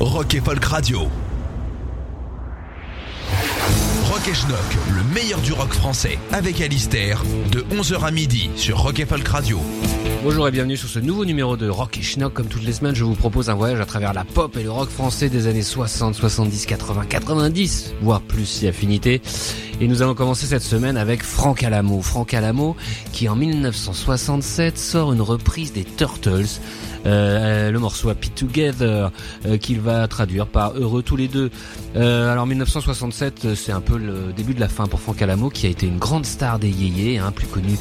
Rock et Folk Radio. Rock et Schnock, le meilleur du rock français, avec Alistair, de 11h à midi sur Rock et Folk Radio. Bonjour et bienvenue sur ce nouveau numéro de Rock et Schnock. Comme toutes les semaines, je vous propose un voyage à travers la pop et le rock français des années 60, 70, 80, 90, voire plus si affinité. Et nous allons commencer cette semaine avec Franck Alamo. Franck Alamo qui en 1967 sort une reprise des Turtles euh, le morceau Happy Together euh, qu'il va traduire par Heureux tous les deux. Euh, alors 1967, c'est un peu le début de la fin pour Franck Alamo qui a été une grande star des yéyés, hein, plus connu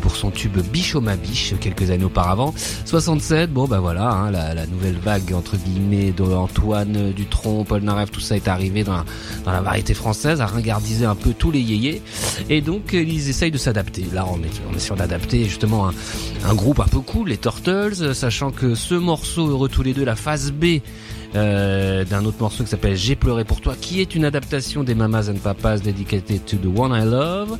pour son tube Biche ma biche quelques années auparavant. 67, bon bah voilà, hein, la, nouvelle vague entre guillemets d'Antoine Dutronc, Paul Naref, tout ça est arrivé dans la, variété française, à ringardiser un peu tous les yéyés, et donc ils essayent de s'adapter. Là on est, on sûr d'adapter justement un, un groupe un peu cool, les Turtles, sachant que ce morceau Heureux tous les deux, la phase B euh, d'un autre morceau qui s'appelle J'ai pleuré pour toi, qui est une adaptation des Mamas and Papas dedicated to the one I love.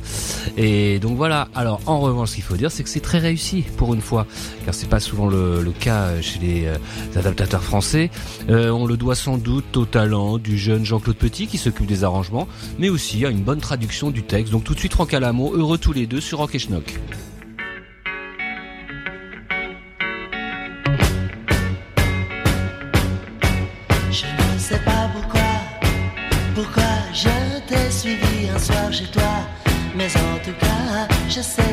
Et donc voilà. Alors en revanche, ce qu'il faut dire, c'est que c'est très réussi pour une fois, car c'est pas souvent le, cas chez les euh, adaptateurs français. Euh, on le doit sans doute au talent du jeune Jean-Claude Petit qui s'occupe des arrangements, mais aussi à une bonne traduction du texte. Donc tout de suite Franck Alamo, heureux tous les deux sur Rock et Schnock. Cas, je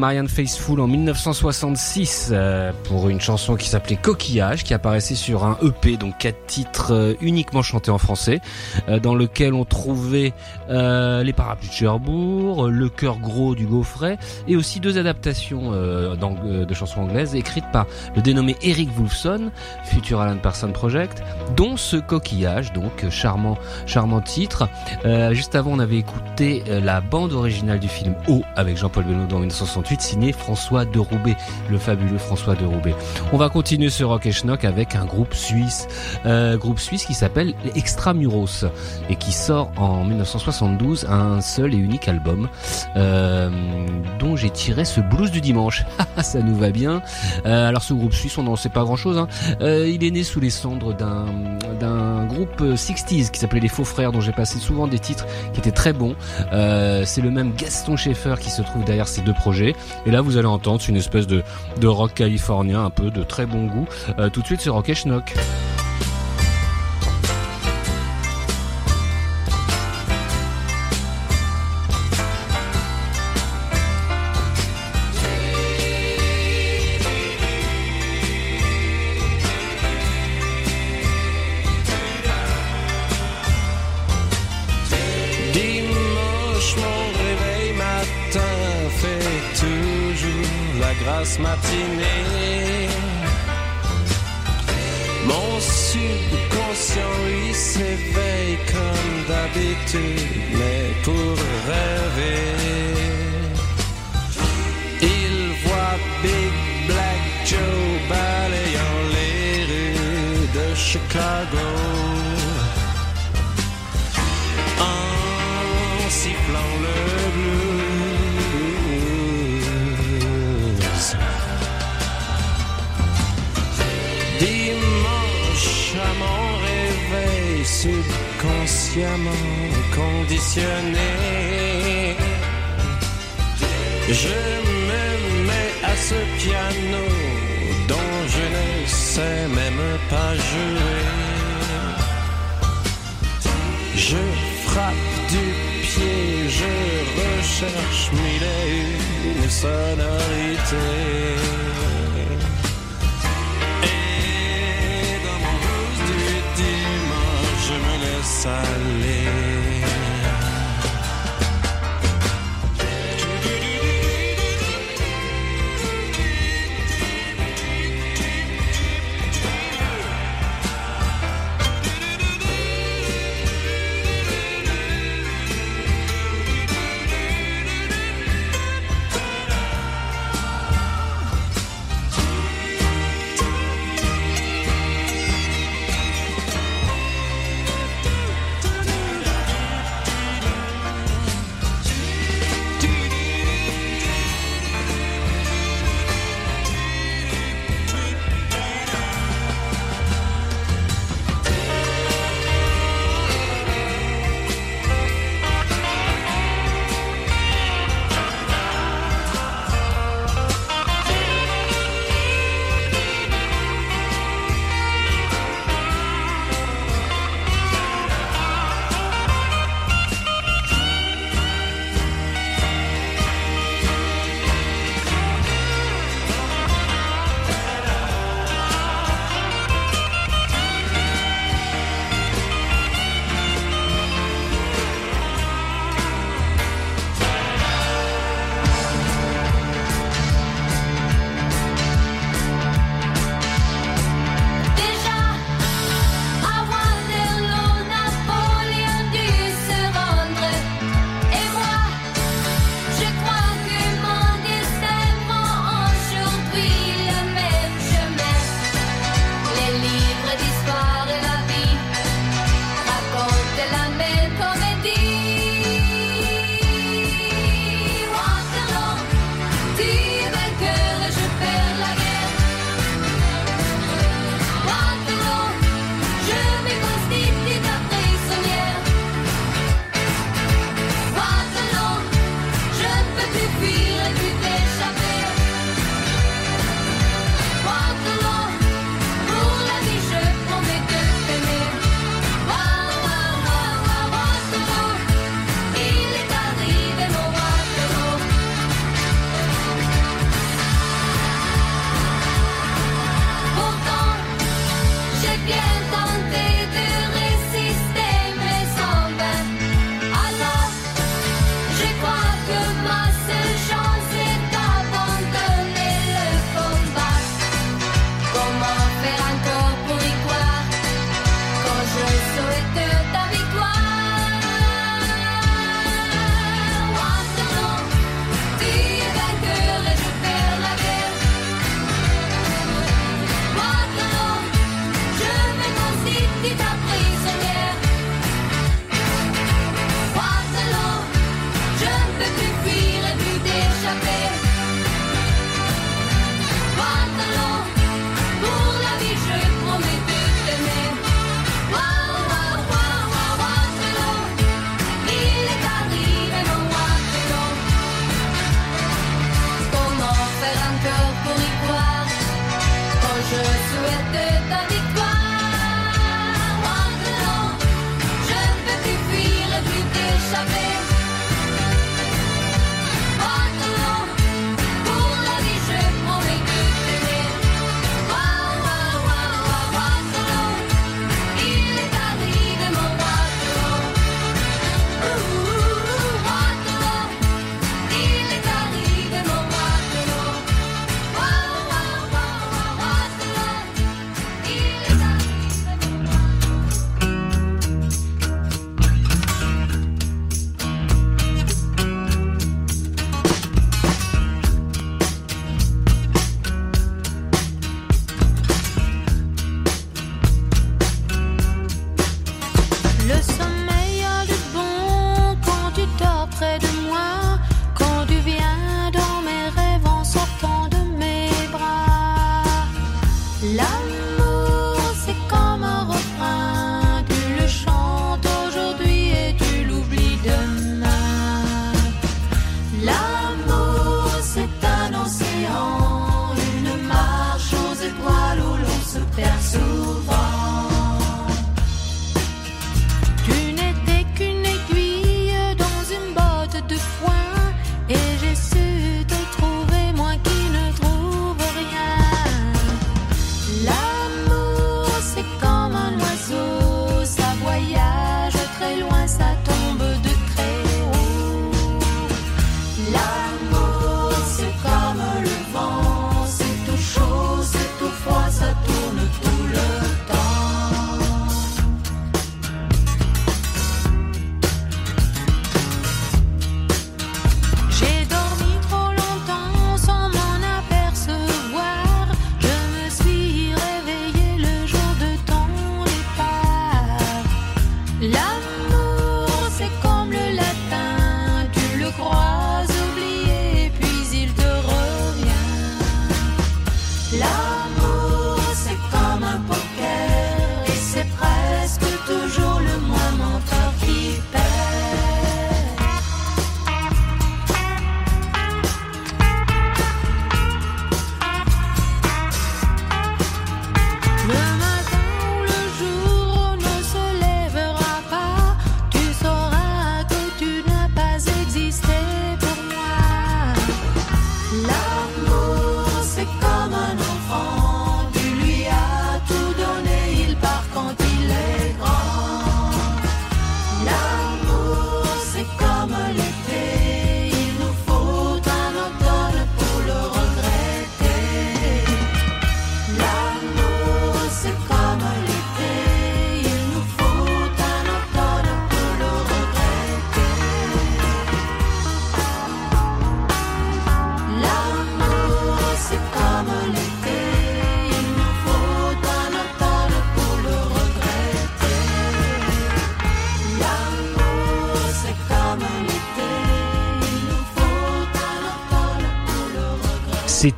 Marianne Faithfull en 1966 euh, pour une chanson qui s'appelait Coquillage, qui apparaissait sur un EP, donc quatre titres euh, uniquement chantés en français, euh, dans lequel on trouvait les parapluies de Cherbourg, le cœur gros du Gaufret, et aussi deux adaptations de chansons anglaises écrites par le dénommé Eric Wolfson, futur Alan Parsons Project, dont ce Coquillage, donc charmant, charmant titre. juste avant, on avait écouté la bande originale du film O avec Jean-Paul Belmondo en 1968, François de Roubaix, le fabuleux François de Roubaix. On va continuer ce rock et schnock avec un groupe suisse, euh, groupe suisse qui s'appelle Extramuros et qui sort en 1972 un seul et unique album euh, dont j'ai tiré ce blues du dimanche. Ça nous va bien. Euh, alors ce groupe suisse, on n'en sait pas grand-chose. Hein. il est né sous les cendres d'un d'un groupe 60s qui s'appelait les Faux Frères, dont j'ai passé souvent des titres qui étaient très bons. C'est le même Gaston Schaeffer qui se trouve derrière ces deux projet. Et là, vous allez entendre une espèce de, rock californien, un peu de très bon goût. Euh, tout de suite, c'est Rock.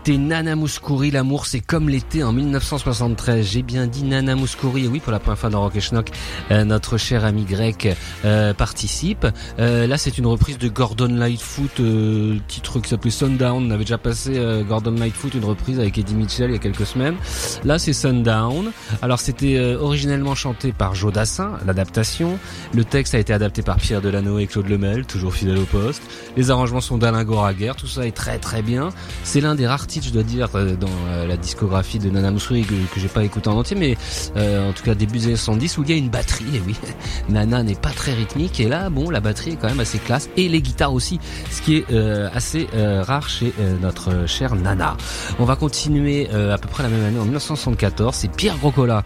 C'était Nana Mouskouri, l'amour c'est comme l'été en 1973. J'ai bien dit Nana Mouskouri, et oui pour la première fois dans Rock et Schnock, euh, notre cher ami grec euh, participe. Euh, là c'est une reprise de Gordon Lightfoot, euh, titre qui s'appelait Sundown. On avait déjà passé euh, Gordon Lightfoot, une reprise avec Eddie Mitchell il y a quelques semaines. Là c'est Sundown. Alors c'était euh, originellement chanté par Joe Dassin, l'adaptation. Le texte a été adapté par Pierre Delanoë et Claude Lemel, toujours fidèle au poste. Les arrangements sont d'Alain Goraguer, tout ça est très très bien. C'est l'un des rares je dois dire, euh, dans euh, la discographie de Nana Mouskouri que, j'ai pas écouté en entier, mais euh, en tout cas début des années 70 où il y a une batterie. Et oui, Nana n'est pas très rythmique et là, bon, la batterie est quand même assez classe et les guitares aussi, ce qui est assez rare chez notre chère Nana. On va continuer à peu près la même année en 1974. C'est Pierre Grocola.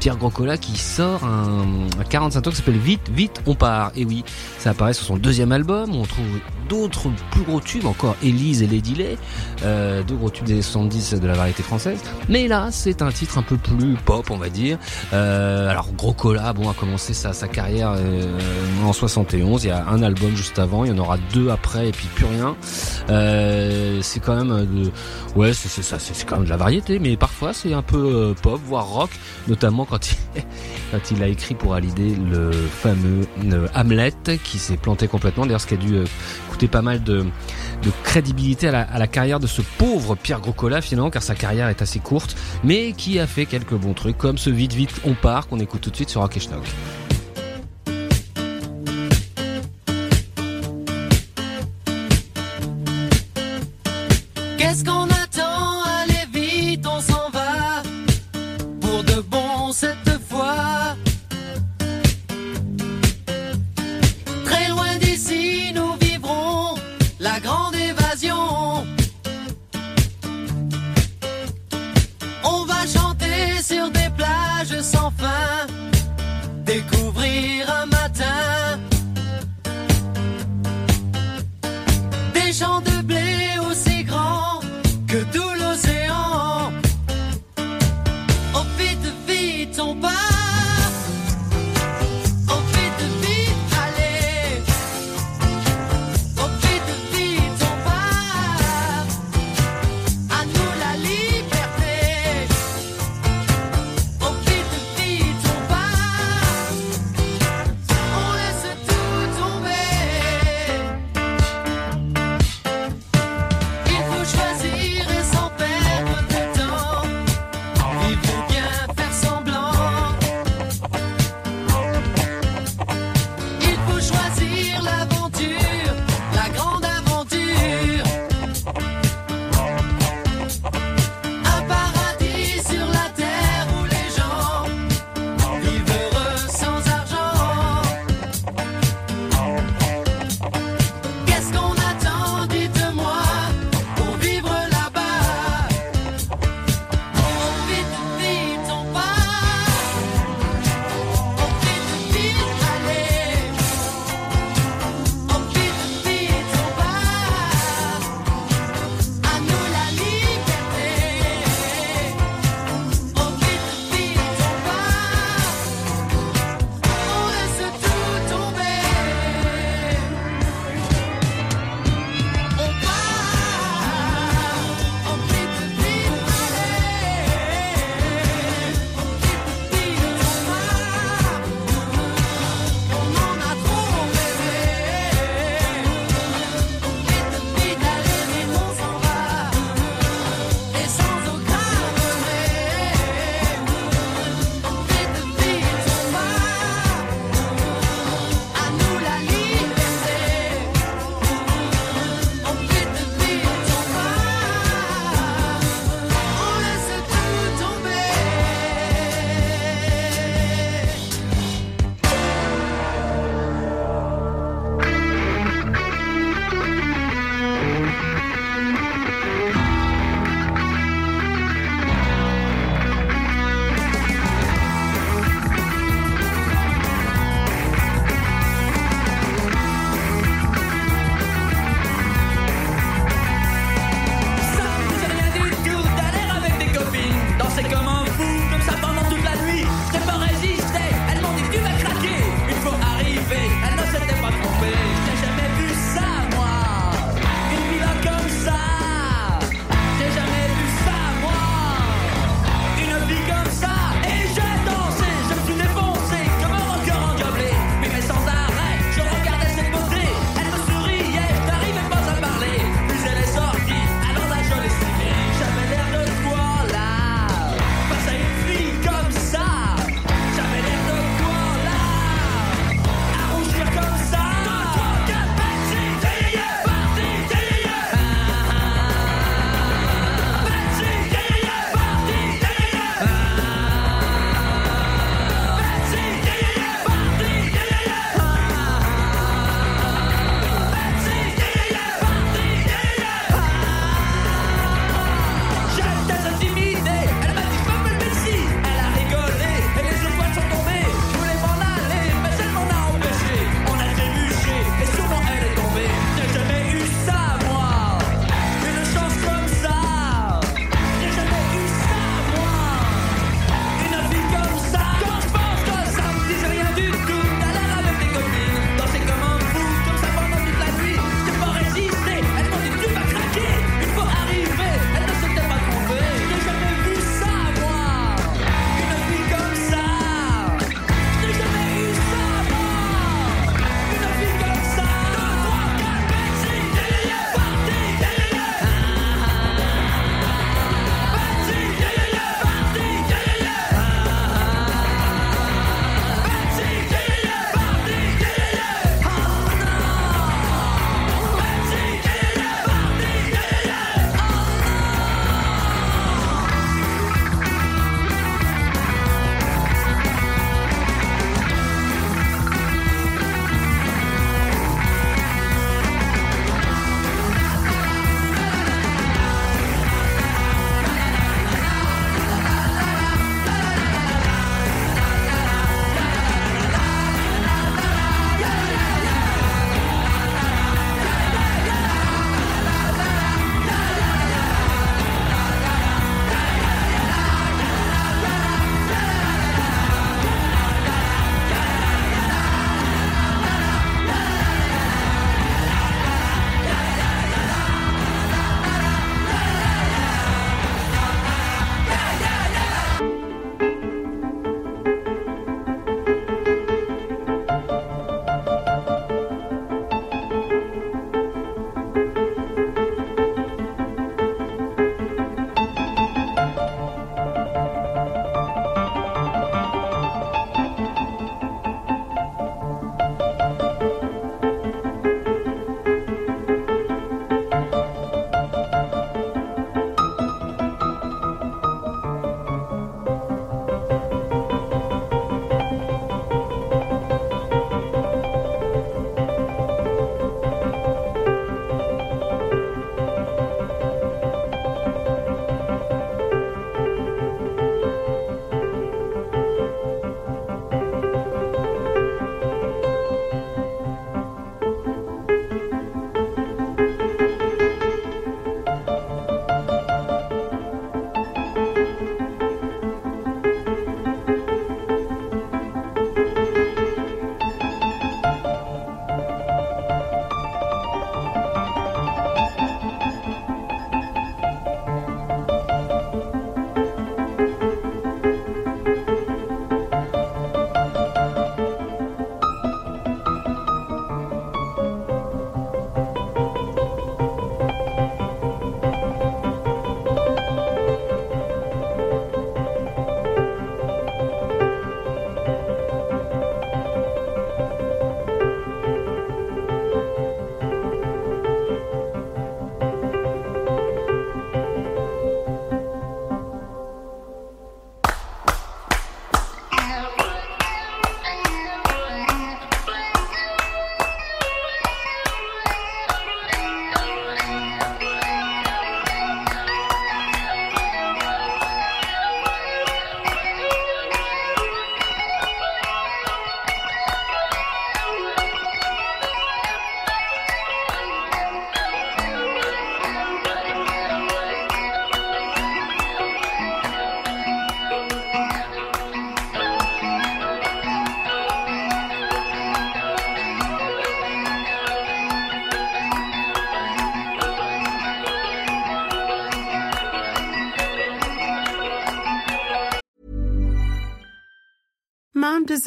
Pierre Grocola qui sort un, un 45 tours qui s'appelle Vite, vite, on part. Et oui, ça apparaît sur son deuxième album. On trouve d'autres plus gros tubes encore, Élise et Lady Lay, deux gros tubes des 70 de la variété française. Mais là, c'est un titre un peu plus pop, on va dire. Euh, alors Grocola, bon, a commencé sa, carrière euh, en 71. Il y a un album juste avant, il y en aura deux après et puis plus rien. Euh, c'est quand même de, ouais, c'est ça, c'est quand même de la variété, mais parfois c'est un peu pop, voire rock, notamment quand il, a écrit pour Hallyday le fameux Hamlet qui s'est planté complètement. D'ailleurs, ce qui a dû coûter pas mal de, de crédibilité à la, carrière de ce pauvre Pierre Grocola finalement, car sa carrière est assez courte, mais qui a fait quelques bons trucs, comme ce Vite Vite On part qu'on écoute tout de suite sur Rock.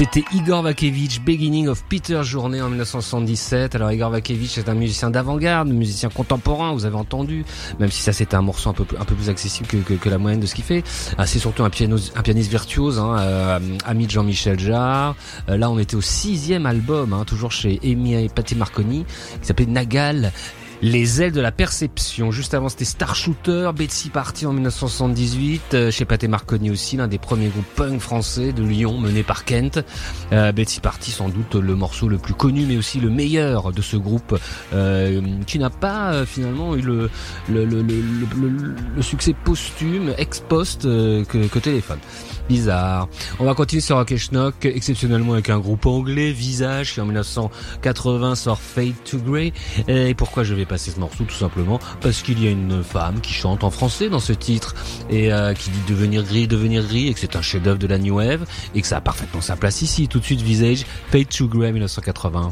C'était Igor Vakevich, Beginning of Peter Journée en 1977. Alors Igor Vakevich est un musicien d'avant-garde, musicien contemporain, vous avez entendu, même si ça c'était un morceau un peu, un plus accessible que, la moyenne de ce qu'il fait. Ah, c'est surtout un, un pianiste virtuose, hein, euh, ami de Jean-Michel Jarre. Euh, là on était au sixième album, hein, toujours chez Amy et Patti Marconi, qui s'appelait Nagal. Les ailes de la perception. Juste avant, c'était Star Shooter, Betsy Party en 1978, euh, chez Pathé Marconi aussi, l'un des premiers groupes punk français de Lyon, mené par Kent. Euh, Betsy Party, sans doute le morceau le plus connu, mais aussi le meilleur de ce groupe, euh, qui n'a pas finalement eu le, succès posthume, ex-post, que, que Téléphone bizarre. On va continuer sur Rock Schnock, exceptionnellement avec un groupe anglais, Visage, qui en 1980 sort Fade to Grey. Et pourquoi je vais passer ce morceau Tout simplement parce qu'il y a une femme qui chante en français dans ce titre et euh, qui dit devenir gris, devenir gris, et que c'est un chef-d'œuvre de la New Wave et que ça a parfaitement sa place ici. Tout de suite Visage, Fade to Grey 1980.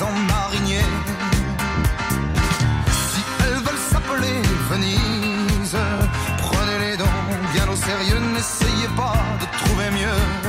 Si elles veulent s'appeler Venise, prenez-les donc bien au sérieux, n'essayez pas de trouver mieux.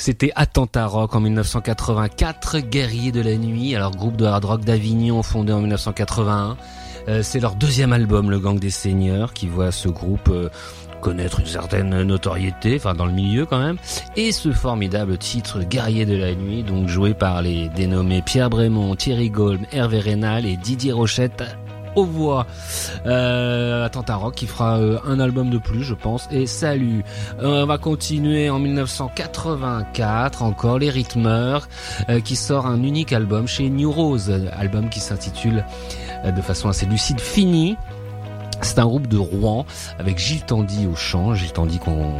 C'était Attentat Rock en 1984, Guerrier de la Nuit, alors groupe de hard rock d'Avignon fondé en 1981. Euh, c'est leur deuxième album, Le Gang des Seigneurs, qui voit ce groupe euh, connaître une certaine notoriété, enfin dans le milieu quand même, et ce formidable titre Guerrier de la Nuit, donc joué par les dénommés Pierre Brémond, Thierry Golm, Hervé Rénal et Didier Rochette aux voix. Euh, Attentat Rock qui fera euh, un album de plus, je pense. Et salut. Euh, on va continuer en 1984 encore les Rhythmeurs euh, qui sort un unique album chez New Rose, album qui s'intitule de façon assez lucide Fini. C'est un groupe de Rouen avec Gilles Tandy au chant, Gilles Tandy qu'on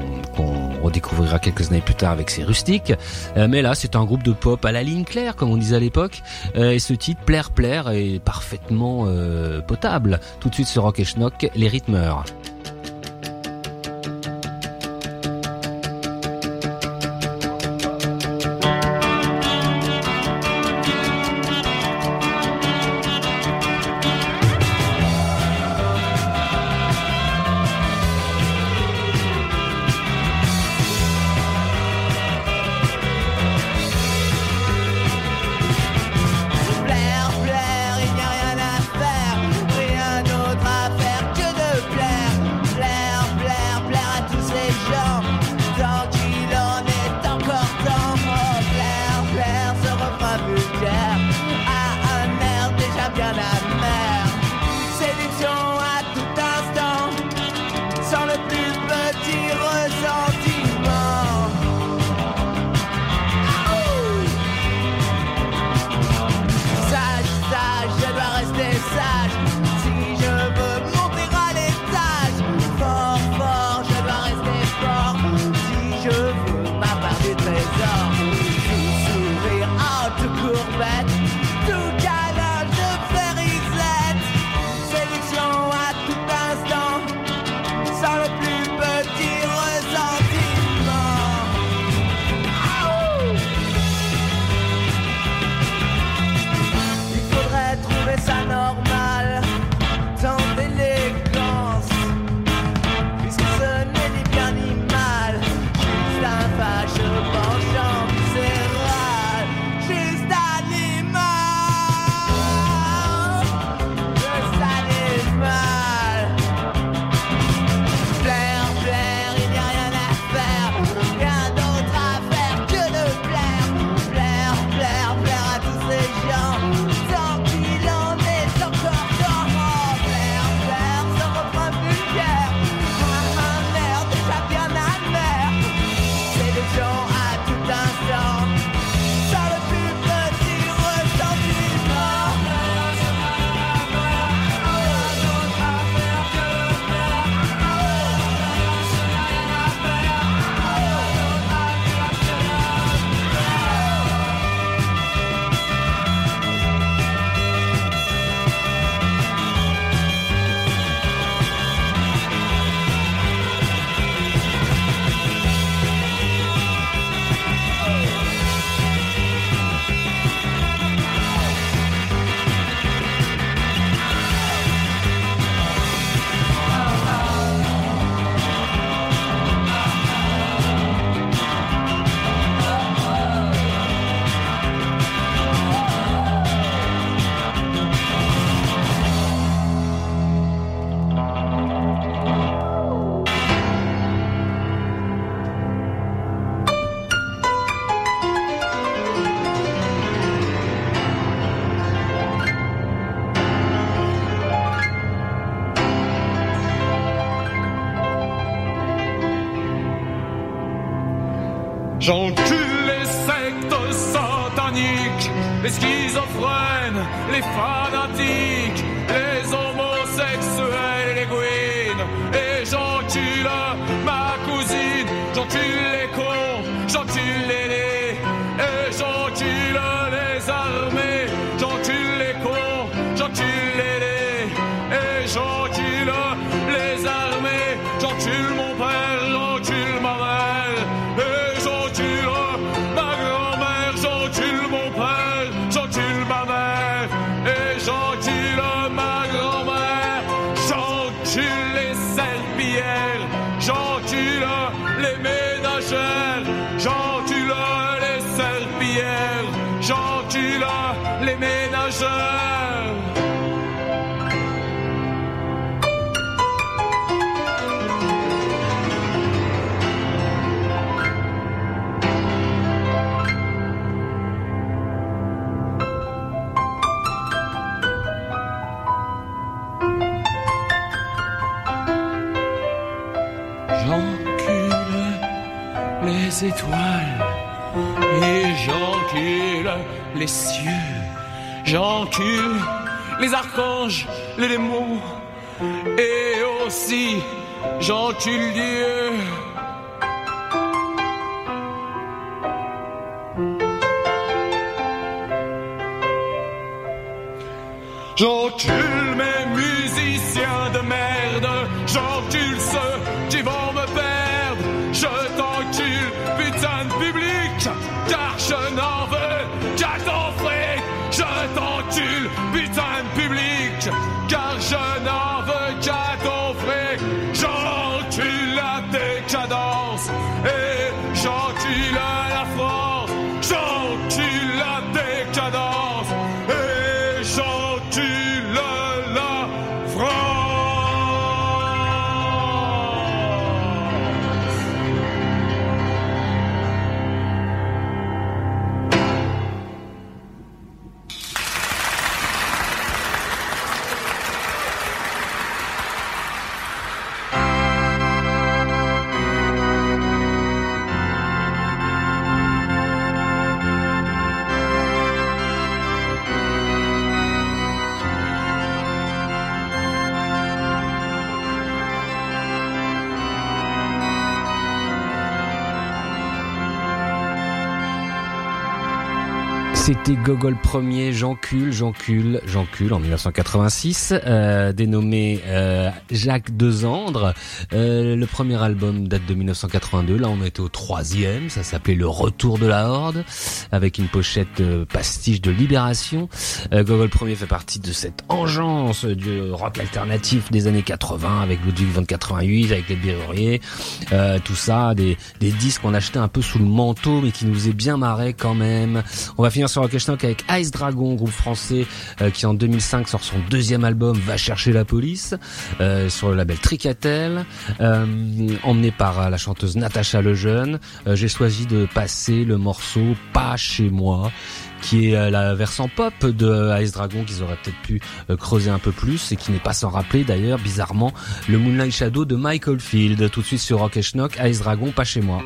redécouvrira quelques années plus tard avec ses rustiques. Euh, mais là, c'est un groupe de pop à la ligne claire, comme on disait à l'époque. Euh, et ce titre, Plaire Plaire, est parfaitement euh, potable. Tout de suite sur Rock et Schnock, les rythmeurs. far. les ménageurs. J'encule les étoiles et j'encule les cieux. J'encule les archanges, les démons et aussi j'encule Dieu. J'encule C'était Gogol premier, Jeancule, Jeancule, Jeancule en 1986, euh, dénommé euh, Jacques Dezandre. Euh, le premier album date de 1982. Là, on était au troisième. Ça s'appelait Le Retour de la Horde, avec une pochette euh, pastiche de Libération. Euh, Gogol premier fait partie de cette engeance du rock alternatif des années 80, avec Ludwig von 88, avec les Berrurier, euh, tout ça, des, des disques qu'on achetait un peu sous le manteau, mais qui nous faisaient bien marrer quand même. On va finir sur Rock Schnock avec Ice Dragon, groupe français euh, qui en 2005 sort son deuxième album Va chercher la police euh, sur le label Tricatel, euh, emmené par la chanteuse Natacha Lejeune. J'ai choisi de passer le morceau Pas chez moi qui est la versant pop de Ice Dragon qu'ils auraient peut-être pu creuser un peu plus et qui n'est pas sans rappeler d'ailleurs bizarrement le Moonlight Shadow de Michael Field tout de suite sur Rock et Ice Dragon pas chez moi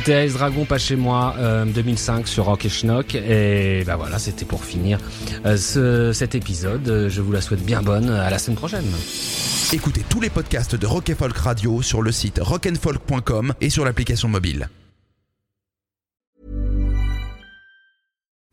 C'était Ice Dragon, pas chez moi, euh, 2005 sur Rock et Schnock. Et bah voilà, c'était pour finir euh, ce, cet épisode. Euh, Je vous la souhaite bien bonne. À la semaine prochaine. Écoutez tous les podcasts de Rock and Folk Radio sur le site rockandfolk.com et sur l'application mobile.